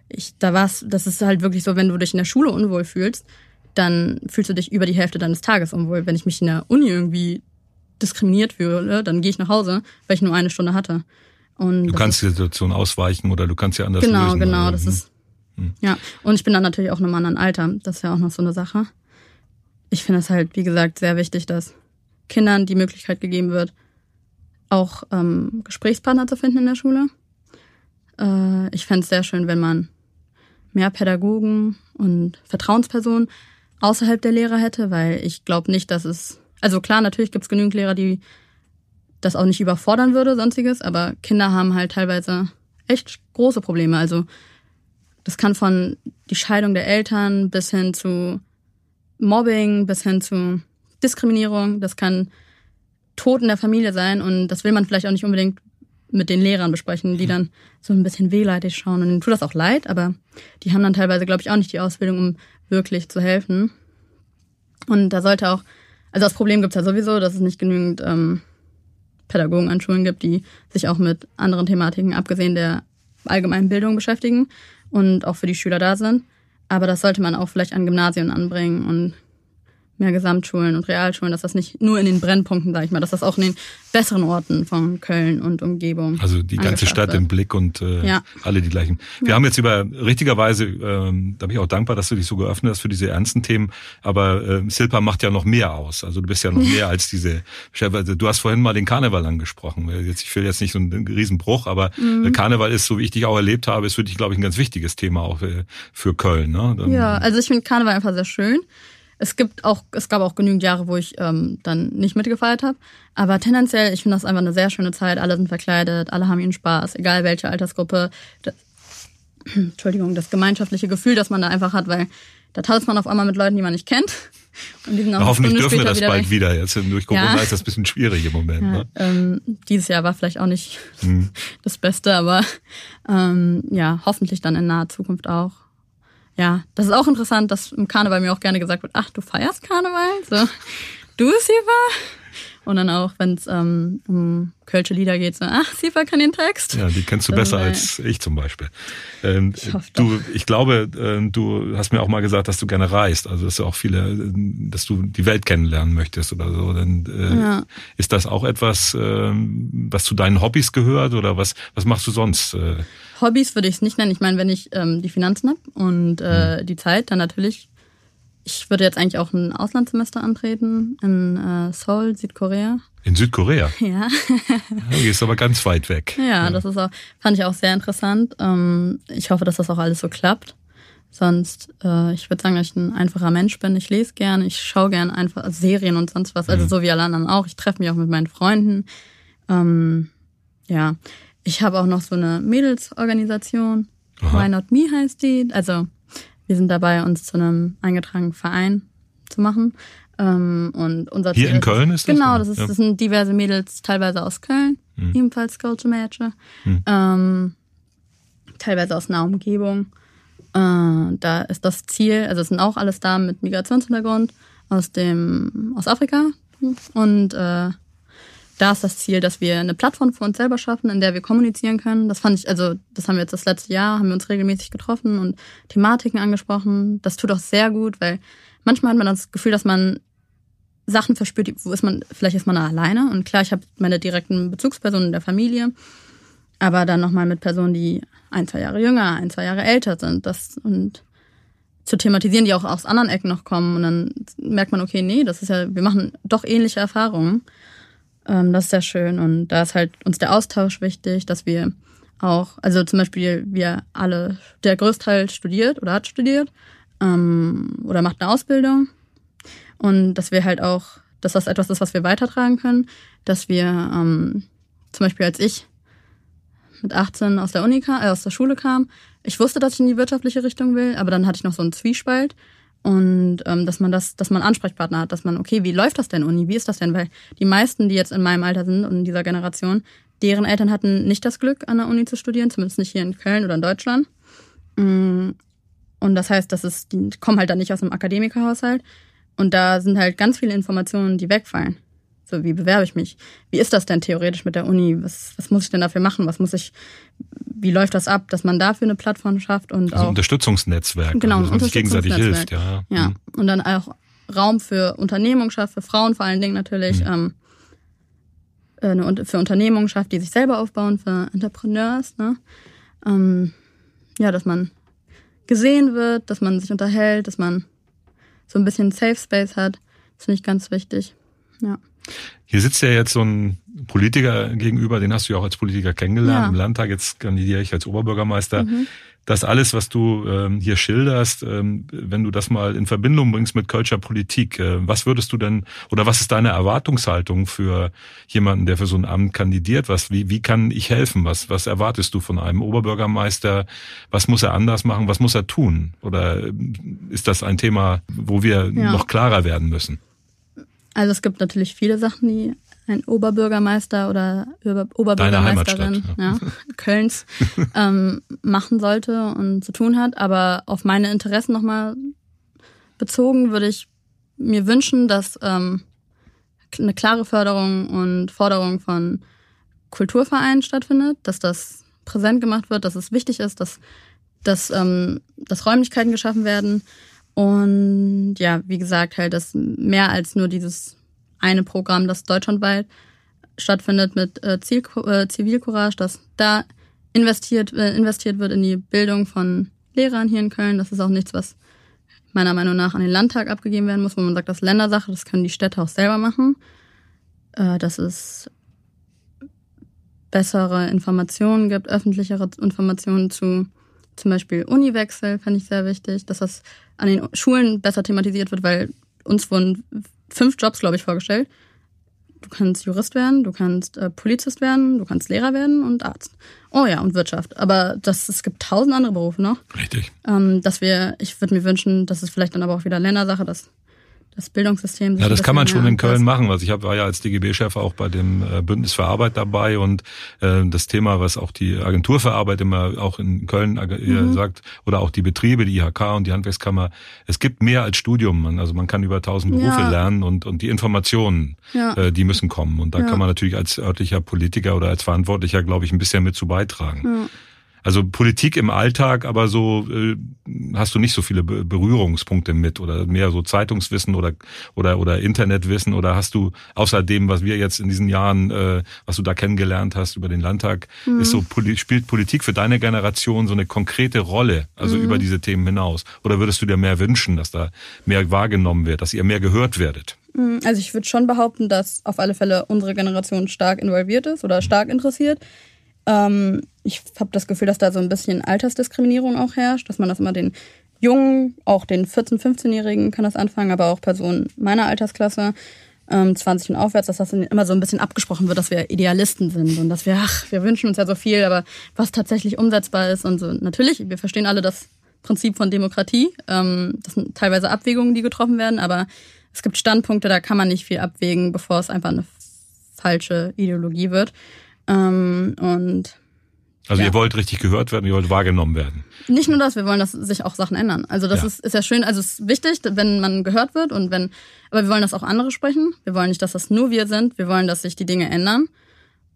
Speaker 2: ich, da war's, das ist halt wirklich so, wenn du dich in der Schule unwohl fühlst, dann fühlst du dich über die Hälfte deines Tages unwohl. Wenn ich mich in der Uni irgendwie diskriminiert fühle, dann gehe ich nach Hause, weil ich nur eine Stunde hatte. Und
Speaker 1: du kannst die Situation ausweichen oder du kannst ja anders
Speaker 2: genau,
Speaker 1: lösen.
Speaker 2: Genau, genau, das ist hm. ja. Und ich bin dann natürlich auch in einem anderen Alter. Das ist ja auch noch so eine Sache. Ich finde es halt, wie gesagt, sehr wichtig, dass Kindern die Möglichkeit gegeben wird, auch ähm, Gesprächspartner zu finden in der Schule. Äh, ich fände es sehr schön, wenn man mehr Pädagogen und Vertrauenspersonen außerhalb der Lehrer hätte, weil ich glaube nicht, dass es. Also klar, natürlich gibt es genügend Lehrer, die das auch nicht überfordern würde, sonstiges, aber Kinder haben halt teilweise echt große Probleme. Also das kann von die Scheidung der Eltern bis hin zu Mobbing, bis hin zu Diskriminierung, das kann Tod in der Familie sein und das will man vielleicht auch nicht unbedingt mit den Lehrern besprechen, die mhm. dann so ein bisschen wehleidig schauen. Und denen tut das auch leid, aber die haben dann teilweise, glaube ich, auch nicht die Ausbildung, um wirklich zu helfen. Und da sollte auch, also das Problem gibt es ja sowieso, dass es nicht genügend ähm, Pädagogen an Schulen gibt, die sich auch mit anderen Thematiken, abgesehen der allgemeinen Bildung beschäftigen und auch für die Schüler da sind. Aber das sollte man auch vielleicht an Gymnasien anbringen und mehr Gesamtschulen und Realschulen, dass das nicht nur in den Brennpunkten, sage ich mal, dass das auch in den besseren Orten von Köln und Umgebung.
Speaker 1: Also die ganze Stadt wird. im Blick und äh, ja. alle die gleichen. Wir ja. haben jetzt über richtigerweise, ähm, da bin ich auch dankbar, dass du dich so geöffnet hast für diese ernsten Themen. Aber äh, Silpa macht ja noch mehr aus. Also du bist ja noch [laughs] mehr als diese. Du hast vorhin mal den Karneval angesprochen. Jetzt ich will jetzt nicht so einen Riesenbruch, aber mhm. Karneval ist, so wie ich dich auch erlebt habe, ist für dich, glaube ich, ein ganz wichtiges Thema auch äh, für Köln. Ne?
Speaker 2: Dann, ja, also ich finde Karneval einfach sehr schön. Es gibt auch, es gab auch genügend Jahre, wo ich ähm, dann nicht mitgefeiert habe. Aber tendenziell, ich finde das einfach eine sehr schöne Zeit. Alle sind verkleidet, alle haben ihren Spaß, egal welche Altersgruppe. Das, [clears throat] Entschuldigung, das gemeinschaftliche Gefühl, das man da einfach hat, weil da tanzt man auf einmal mit Leuten, die man nicht kennt. [laughs]
Speaker 1: Und die sind auch hoffentlich dürfen wir das wieder bald weg. wieder. Jetzt durch Corona ja. ist das ein bisschen schwierig im Moment. Ja,
Speaker 2: ne? ähm, dieses Jahr war vielleicht auch nicht hm. [laughs] das Beste, aber ähm, ja, hoffentlich dann in naher Zukunft auch ja, das ist auch interessant, dass im Karneval mir auch gerne gesagt wird, ach, du feierst Karneval? So, du, Siva? Und dann auch, wenn es ähm, um Kölsche Lieder geht, so, ach, Siva kann den Text.
Speaker 1: Ja, die kennst du das besser als ich zum Beispiel. Ähm, ich hoffe du, ich glaube, äh, du hast mir auch mal gesagt, dass du gerne reist. Also, dass du auch viele, dass du die Welt kennenlernen möchtest oder so. Dann, äh, ja. Ist das auch etwas, äh, was zu deinen Hobbys gehört oder was, was machst du sonst? Äh?
Speaker 2: Hobbys würde ich es nicht nennen. Ich meine, wenn ich ähm, die Finanzen habe und äh, mhm. die Zeit, dann natürlich. Ich würde jetzt eigentlich auch ein Auslandssemester antreten in äh, Seoul, Südkorea.
Speaker 1: In Südkorea? [laughs]
Speaker 2: Ja.
Speaker 1: ja gehst aber ganz weit weg.
Speaker 2: Ja, ja, das ist auch, fand ich auch sehr interessant. Ähm, ich hoffe, dass das auch alles so klappt. Sonst, äh, ich würde sagen, dass ich ein einfacher Mensch bin. Ich lese gern, ich schaue gern einfach Serien und sonst was. Also mhm. so wie alle anderen auch. Ich treffe mich auch mit meinen Freunden. Ähm, ja, ich habe auch noch so eine Mädelsorganisation. Aha. Why Not Me heißt die. Also wir sind dabei, uns zu einem eingetragenen Verein zu machen. Ähm, und unser
Speaker 1: Hier Ziel in Köln ist
Speaker 2: das? Genau, das, ist, ja. das sind diverse Mädels, teilweise aus Köln, hm. ebenfalls Culture Matcher. Hm. Ähm, teilweise aus einer Umgebung. Äh, da ist das Ziel, also es sind auch alles Damen mit Migrationshintergrund aus dem aus Afrika und äh, da ist das Ziel, dass wir eine Plattform für uns selber schaffen, in der wir kommunizieren können. Das fand ich, also das haben wir jetzt das letzte Jahr, haben wir uns regelmäßig getroffen und Thematiken angesprochen. Das tut auch sehr gut, weil manchmal hat man das Gefühl, dass man Sachen verspürt, wo ist man, vielleicht ist man alleine. Und klar, ich habe meine direkten Bezugspersonen in der Familie, aber dann nochmal mit Personen, die ein, zwei Jahre jünger, ein, zwei Jahre älter sind. Das und zu thematisieren, die auch aus anderen Ecken noch kommen. Und dann merkt man, okay, nee, das ist ja, wir machen doch ähnliche Erfahrungen. Ähm, das ist sehr schön. Und da ist halt uns der Austausch wichtig, dass wir auch, also zum Beispiel wir alle, der Größteil studiert oder hat studiert ähm, oder macht eine Ausbildung. Und dass wir halt auch, dass das etwas ist, was wir weitertragen können, dass wir ähm, zum Beispiel als ich mit 18 aus der Uni kam, äh, aus der Schule kam, ich wusste, dass ich in die wirtschaftliche Richtung will, aber dann hatte ich noch so einen Zwiespalt und ähm, dass man das, dass man Ansprechpartner hat, dass man, okay, wie läuft das denn Uni? Wie ist das denn? Weil die meisten, die jetzt in meinem Alter sind und in dieser Generation, deren Eltern hatten nicht das Glück, an der Uni zu studieren, zumindest nicht hier in Köln oder in Deutschland. Mm, und das heißt, dass es, die kommen halt dann nicht aus einem Akademikerhaushalt. Und da sind halt ganz viele Informationen, die wegfallen. So, wie bewerbe ich mich? Wie ist das denn theoretisch mit der Uni? Was, was muss ich denn dafür machen? Was muss ich, wie läuft das ab, dass man dafür eine Plattform schafft und
Speaker 1: also
Speaker 2: auch.
Speaker 1: Unterstützungsnetzwerk,
Speaker 2: genau,
Speaker 1: also, dass man sich gegenseitig hilft,
Speaker 2: ja. Ja. Mhm. Und dann auch Raum für Unternehmung schafft, für Frauen vor allen Dingen natürlich, mhm. ähm, eine, für Unternehmungen schafft, die sich selber aufbauen, für Entrepreneurs, ne? Ähm, ja, dass man gesehen wird, dass man sich unterhält, dass man so ein bisschen Safe Space hat. Das finde ich ganz wichtig. Ja.
Speaker 1: Hier sitzt ja jetzt so ein Politiker gegenüber, den hast du ja auch als Politiker kennengelernt ja. im Landtag, jetzt kandidiere ich als Oberbürgermeister. Mhm. Das alles, was du ähm, hier schilderst, ähm, wenn du das mal in Verbindung bringst mit Kölscher Politik, äh, was würdest du denn oder was ist deine Erwartungshaltung für jemanden, der für so ein Amt kandidiert? Was, wie, wie kann ich helfen? Was, was erwartest du von einem Oberbürgermeister? Was muss er anders machen? Was muss er tun? Oder äh, ist das ein Thema, wo wir ja. noch klarer werden müssen?
Speaker 2: Also es gibt natürlich viele Sachen, die ein Oberbürgermeister oder Oberbürgermeisterin ja. ja. Kölns [laughs] ähm, machen sollte und zu tun hat. Aber auf meine Interessen nochmal bezogen würde ich mir wünschen, dass ähm, eine klare Förderung und Forderung von Kulturvereinen stattfindet, dass das präsent gemacht wird, dass es wichtig ist, dass, dass, ähm, dass Räumlichkeiten geschaffen werden und ja, wie gesagt, halt das mehr als nur dieses eine Programm, das deutschlandweit stattfindet mit äh, Ziel, äh, Zivilcourage, dass da investiert, äh, investiert wird in die Bildung von Lehrern hier in Köln. Das ist auch nichts, was meiner Meinung nach an den Landtag abgegeben werden muss, wo man sagt, das ist Ländersache, das können die Städte auch selber machen. Äh, dass es bessere Informationen gibt, öffentlichere Informationen zu zum Beispiel Uniwechsel, fände ich sehr wichtig, dass das an den Schulen besser thematisiert wird, weil uns wurden fünf Jobs, glaube ich, vorgestellt. Du kannst Jurist werden, du kannst äh, Polizist werden, du kannst Lehrer werden und Arzt. Oh ja, und Wirtschaft. Aber das, es gibt tausend andere Berufe noch.
Speaker 1: Richtig.
Speaker 2: Ähm, dass wir, ich würde mir wünschen, dass es vielleicht dann aber auch wieder Ländersache, dass das Bildungssystem.
Speaker 1: Ja, das kann man schon in Köln machen. Also ich hab, war ja als DGB-Chef auch bei dem äh, Bündnis für Arbeit dabei und äh, das Thema, was auch die Agentur für Arbeit immer auch in Köln äh, mhm. sagt oder auch die Betriebe, die IHK und die Handwerkskammer, es gibt mehr als Studium. Also man kann über tausend Berufe ja. lernen und, und die Informationen, ja. äh, die müssen kommen. Und da ja. kann man natürlich als örtlicher Politiker oder als Verantwortlicher, glaube ich, ein bisschen mit zu beitragen. Also Politik im Alltag, aber so äh, hast du nicht so viele Berührungspunkte mit oder mehr so Zeitungswissen oder oder oder Internetwissen oder hast du außer dem, was wir jetzt in diesen Jahren, äh, was du da kennengelernt hast über den Landtag, mhm. ist so spielt Politik für deine Generation so eine konkrete Rolle, also mhm. über diese Themen hinaus? Oder würdest du dir mehr wünschen, dass da mehr wahrgenommen wird, dass ihr mehr gehört werdet?
Speaker 2: Mhm. Also ich würde schon behaupten, dass auf alle Fälle unsere Generation stark involviert ist oder stark interessiert. Ähm, ich habe das Gefühl, dass da so ein bisschen Altersdiskriminierung auch herrscht, dass man das immer den Jungen, auch den 14-, 15-Jährigen kann das anfangen, aber auch Personen meiner Altersklasse, ähm, 20 und aufwärts, dass das immer so ein bisschen abgesprochen wird, dass wir Idealisten sind und dass wir, ach, wir wünschen uns ja so viel, aber was tatsächlich umsetzbar ist und so. Natürlich, wir verstehen alle das Prinzip von Demokratie. Ähm, das sind teilweise Abwägungen, die getroffen werden, aber es gibt Standpunkte, da kann man nicht viel abwägen, bevor es einfach eine falsche Ideologie wird. Ähm, und
Speaker 1: Also ja. ihr wollt richtig gehört werden, ihr wollt wahrgenommen werden.
Speaker 2: Nicht nur das, wir wollen, dass sich auch Sachen ändern. Also das ja. ist, ist ja schön, also es ist wichtig, wenn man gehört wird und wenn, aber wir wollen, dass auch andere sprechen. Wir wollen nicht, dass das nur wir sind. Wir wollen, dass sich die Dinge ändern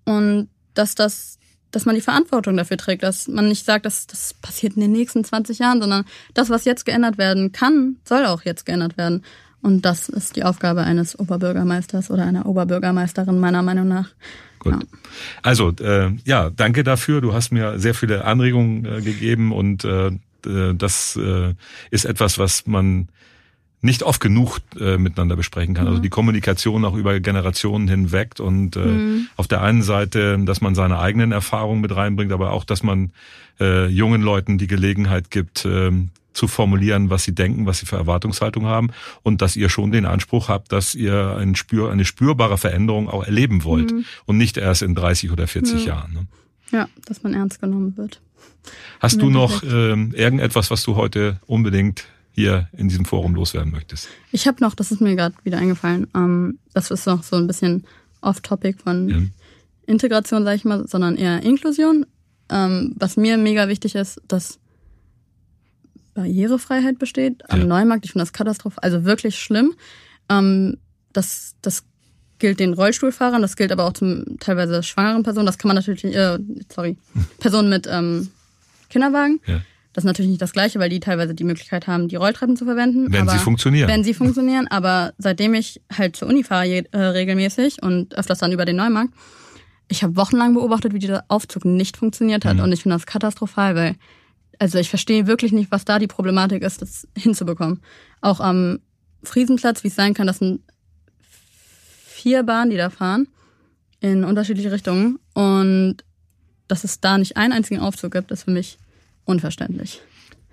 Speaker 2: und dass das, dass man die Verantwortung dafür trägt, dass man nicht sagt, dass das passiert in den nächsten 20 Jahren, sondern das, was jetzt geändert werden kann, soll auch jetzt geändert werden. Und das ist die Aufgabe eines Oberbürgermeisters oder einer Oberbürgermeisterin meiner Meinung nach.
Speaker 1: Gut. Ja. Also äh, ja, danke dafür. Du hast mir sehr viele Anregungen äh, gegeben und äh, äh das äh, ist etwas, was man nicht oft genug äh, miteinander besprechen kann. Also mhm. Also die Kommunikation auch über Generationen hinweg und äh, mhm. auf der einen Seite, dass man seine eigenen Erfahrungen mit reinbringt, aber auch, dass man äh, jungen Leuten die Gelegenheit gibt, äh, zu formulieren, was sie denken, was sie für Erwartungshaltung haben und dass ihr schon den Anspruch habt, dass ihr ein Spür, eine spürbare Veränderung auch erleben wollt mhm. und nicht erst in 30 oder 40
Speaker 2: mhm.
Speaker 1: Jahren. Ne?
Speaker 2: Ja, dass man ernst genommen wird.
Speaker 1: Hast du noch äh, irgendetwas, was du heute unbedingt hier in diesem Forum loswerden möchtest?
Speaker 2: Ich habe noch, das ist mir gerade wieder eingefallen, ähm, das ist noch so ein bisschen off-topic von ja. Integration, sage ich mal, sondern eher Inklusion. Ähm, was mir mega wichtig ist, dass Barrierefreiheit besteht am ja. Neumarkt. Ich finde das katastrophal, also wirklich schlimm. Ähm, das, das gilt den Rollstuhlfahrern, das gilt aber auch zum teilweise schwangeren Personen. Das kann man natürlich, äh, sorry, [laughs] Personen mit ähm, Kinderwagen. Ja. Das ist natürlich nicht das Gleiche, weil die teilweise die Möglichkeit haben, die Rolltreppen zu verwenden.
Speaker 1: Wenn sie funktionieren.
Speaker 2: Wenn sie funktionieren. Aber seitdem ich halt zur Uni fahre äh, regelmäßig und öfters dann über den Neumarkt, ich habe wochenlang beobachtet, wie dieser Aufzug nicht funktioniert hat. Mhm. Und ich finde das katastrophal, weil also ich verstehe wirklich nicht, was da die Problematik ist, das hinzubekommen. Auch am Friesenplatz, wie es sein kann, das sind vier Bahnen, die da fahren in unterschiedliche Richtungen und dass es da nicht einen einzigen Aufzug gibt, ist für mich unverständlich.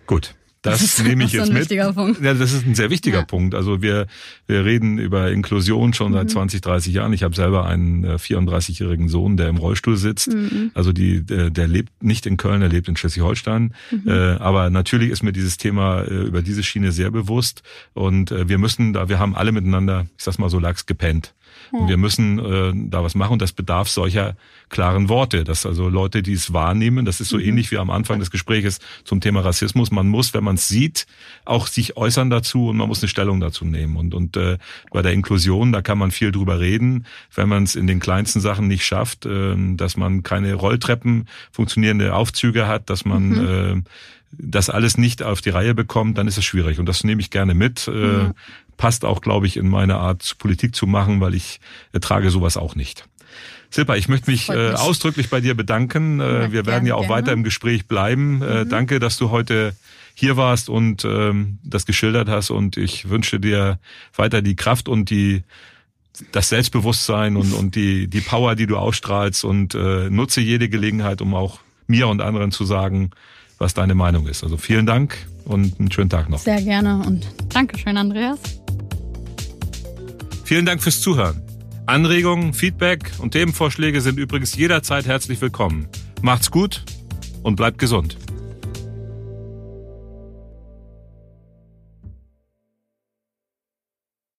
Speaker 1: Gut. Das, das nehme ich jetzt mit. Ja, das ist ein sehr wichtiger ja. Punkt. Also wir, wir reden über Inklusion schon seit mhm. 20, 30 Jahren. Ich habe selber einen 34-jährigen äh, Sohn, der im Rollstuhl sitzt. Mhm. Also die, der, der lebt nicht in Köln, er lebt in Schleswig-Holstein. Mhm. Äh, aber natürlich ist mir dieses Thema äh, über diese Schiene sehr bewusst. Und wir müssen da, wir haben alle miteinander, ich sag's mal so, lax gepennt. Und wir müssen äh, da was machen und das bedarf solcher klaren Worte, dass also Leute, die es wahrnehmen, das ist so mhm. ähnlich wie am Anfang des Gespräches zum Thema Rassismus, man muss, wenn man es sieht, auch sich äußern dazu und man muss eine Stellung dazu nehmen. Und, und äh, bei der Inklusion, da kann man viel drüber reden, wenn man es in den kleinsten Sachen nicht schafft, äh, dass man keine Rolltreppen, funktionierende Aufzüge hat, dass man mhm. äh, das alles nicht auf die Reihe bekommt, dann ist es schwierig. Und das nehme ich gerne mit. Äh, passt auch, glaube ich, in meine Art, Politik zu machen, weil ich ertrage sowas auch nicht. Silpa, ich möchte mich, äh, ausdrücklich bei dir bedanken. Äh, wir werden ja auch gerne. weiter im Gespräch bleiben. Äh, mhm. danke, dass du heute hier warst und ähm, das geschildert hast. Und ich wünsche dir weiter die Kraft und die das Selbstbewusstsein und, und die, die Power, die du ausstrahlst und äh, nutze jede Gelegenheit, um auch mir und anderen zu sagen, was deine Meinung ist. Also vielen Dank und einen schönen Tag noch.
Speaker 2: Sehr gerne und Dankeschön, Andreas.
Speaker 1: Vielen Dank fürs Zuhören. Anregungen, Feedback und Themenvorschläge sind übrigens jederzeit herzlich willkommen. Macht's gut und bleibt gesund.